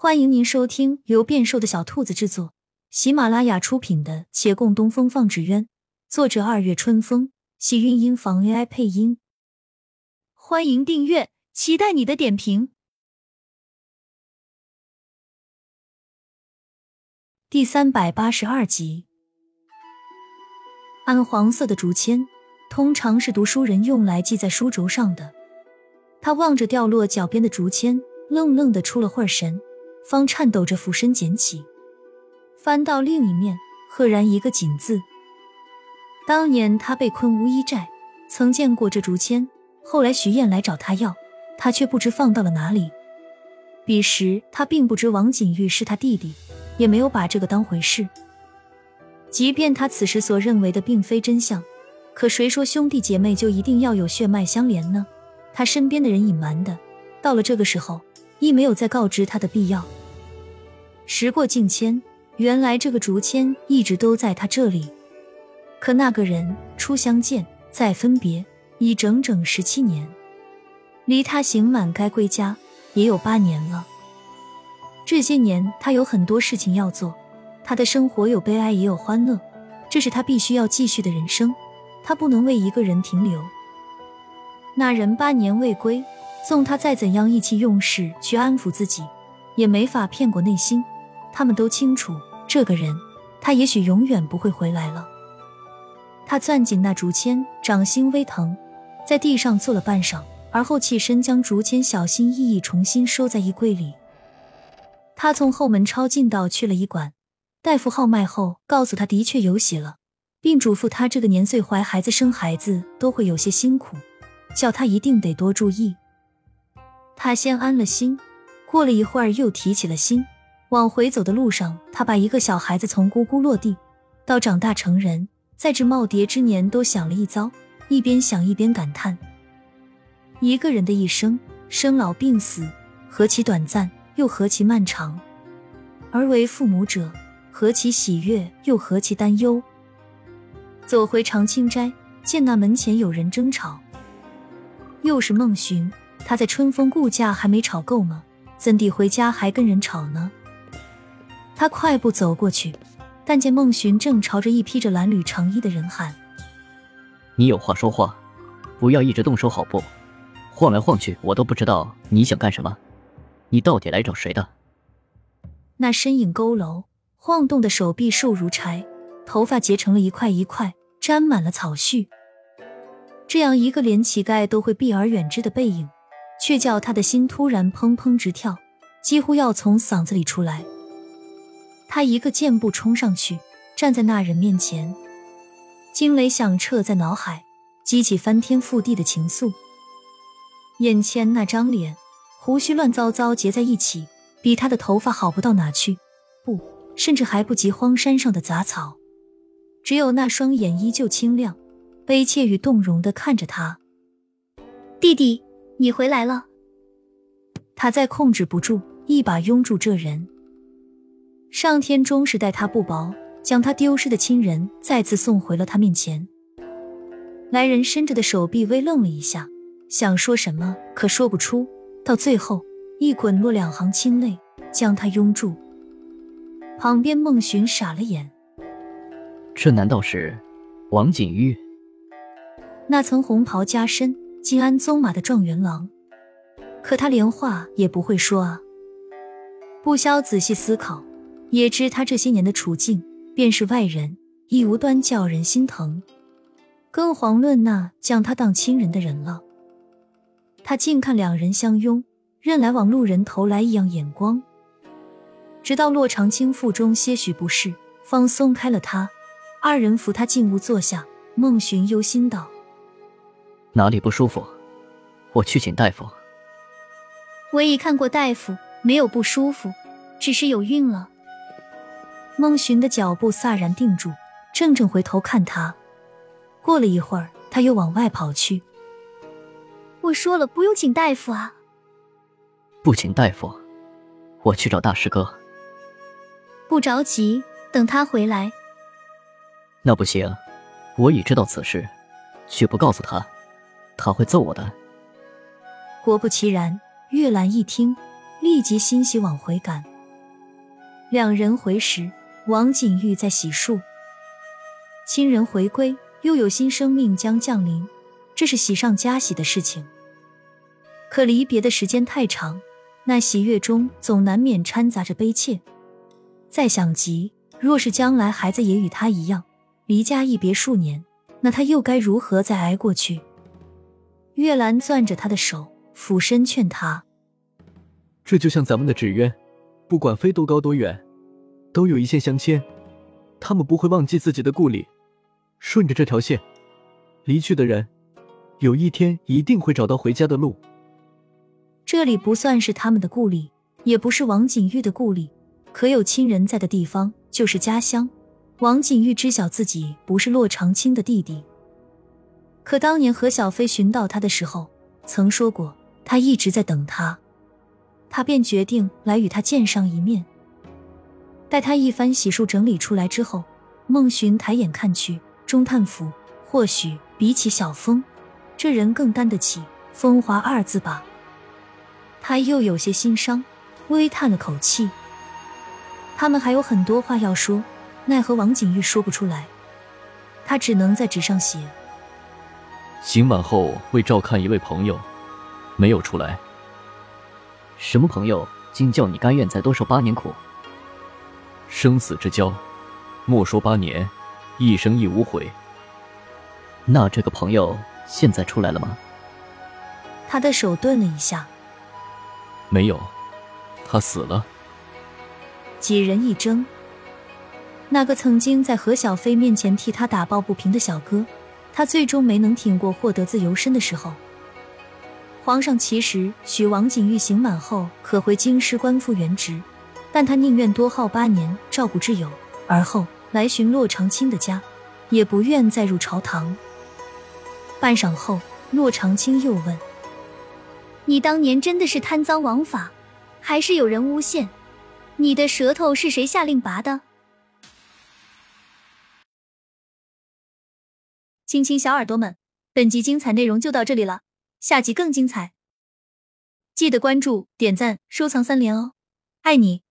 欢迎您收听由变瘦的小兔子制作、喜马拉雅出品的《且共东风放纸鸢》，作者二月春风，喜韵音房 AI 配音。欢迎订阅，期待你的点评。第三百八十二集，暗黄色的竹签，通常是读书人用来系在书轴上的。他望着掉落脚边的竹签，愣愣的出了会儿神。方颤抖着俯身捡起，翻到另一面，赫然一个“锦”字。当年他被困乌衣寨，曾见过这竹签。后来徐燕来找他要，他却不知放到了哪里。彼时他并不知王景玉是他弟弟，也没有把这个当回事。即便他此时所认为的并非真相，可谁说兄弟姐妹就一定要有血脉相连呢？他身边的人隐瞒的，到了这个时候，亦没有再告知他的必要。时过境迁，原来这个竹签一直都在他这里。可那个人初相见，再分别，已整整十七年，离他刑满该归家也有八年了。这些年，他有很多事情要做，他的生活有悲哀也有欢乐，这是他必须要继续的人生。他不能为一个人停留。那人八年未归，纵他再怎样意气用事去安抚自己，也没法骗过内心。他们都清楚，这个人，他也许永远不会回来了。他攥紧那竹签，掌心微疼，在地上坐了半晌，而后起身将竹签小心翼翼重新收在衣柜里。他从后门抄近道去了医馆，大夫号脉后告诉他的确有喜了，并嘱咐他这个年岁怀孩子、生孩子都会有些辛苦，叫他一定得多注意。他先安了心，过了一会儿又提起了心。往回走的路上，他把一个小孩子从咕咕落地到长大成人，在这耄耋之年都想了一遭，一边想一边感叹：一个人的一生，生老病死，何其短暂，又何其漫长；而为父母者，何其喜悦，又何其担忧。走回长青斋，见那门前有人争吵，又是孟寻。他在春风顾家还没吵够吗？怎地回家还跟人吵呢？他快步走过去，但见孟寻正朝着一披着蓝缕长衣的人喊：“你有话说话，不要一直动手好不？晃来晃去，我都不知道你想干什么。你到底来找谁的？”那身影佝偻，晃动的手臂瘦如柴，头发结成了一块一块，沾满了草絮。这样一个连乞丐都会避而远之的背影，却叫他的心突然砰砰直跳，几乎要从嗓子里出来。他一个箭步冲上去，站在那人面前，惊雷响彻在脑海，激起翻天覆地的情愫。眼前那张脸，胡须乱糟糟结在一起，比他的头发好不到哪去，不，甚至还不及荒山上的杂草。只有那双眼依旧清亮，悲切与动容的看着他。弟弟，你回来了。他再控制不住，一把拥住这人。上天终是待他不薄，将他丢失的亲人再次送回了他面前。来人伸着的手臂微愣了一下，想说什么，可说不出。到最后，一滚落两行清泪，将他拥住。旁边孟寻傻了眼，这难道是王景玉？那层红袍加身、金鞍鬃马的状元郎？可他连话也不会说啊！不消仔细思考。也知他这些年的处境，便是外人，亦无端叫人心疼，更遑论那将他当亲人的人了。他静看两人相拥，任来往路人投来异样眼光，直到洛长青腹中些许不适，方松开了他。二人扶他进屋坐下，孟寻忧心道：“哪里不舒服？我去请大夫。”我已看过大夫，没有不舒服，只是有孕了。孟寻的脚步飒然定住，怔怔回头看他。过了一会儿，他又往外跑去。我说了，不用请大夫啊。不请大夫，我去找大师哥。不着急，等他回来。那不行，我已知道此事，却不告诉他，他会揍我的。果不其然，月兰一听，立即欣喜往回赶。两人回时，王景玉在洗漱。亲人回归，又有新生命将降临，这是喜上加喜的事情。可离别的时间太长，那喜悦中总难免掺杂着悲切。再想及，若是将来孩子也与他一样离家一别数年，那他又该如何再挨过去？月兰攥着他的手，俯身劝他：“这就像咱们的纸鸢，不管飞多高多远，都有一线相牵。他们不会忘记自己的故里，顺着这条线离去的人，有一天一定会找到回家的路。这里不算是他们的故里，也不是王景玉的故里。”可有亲人在的地方就是家乡。王景玉知晓自己不是骆长青的弟弟，可当年何小飞寻到他的时候，曾说过他一直在等他，他便决定来与他见上一面。待他一番洗漱整理出来之后，孟寻抬眼看去，中叹服：或许比起小峰，这人更担得起“风华”二字吧。他又有些心伤，微叹了口气。他们还有很多话要说，奈何王景玉说不出来，他只能在纸上写。刑满后为照看一位朋友，没有出来。什么朋友？竟叫你甘愿再多受八年苦？生死之交，莫说八年，一生亦无悔。那这个朋友现在出来了吗？他的手顿了一下，没有，他死了。几人一怔，那个曾经在何小飞面前替他打抱不平的小哥，他最终没能挺过获得自由身的时候。皇上其实许王景玉刑满后可回京师官复原职，但他宁愿多耗八年照顾挚友，而后来寻洛长青的家，也不愿再入朝堂。半晌后，洛长青又问：“你当年真的是贪赃枉法，还是有人诬陷？”你的舌头是谁下令拔的？亲亲小耳朵们，本集精彩内容就到这里了，下集更精彩，记得关注、点赞、收藏三连哦，爱你！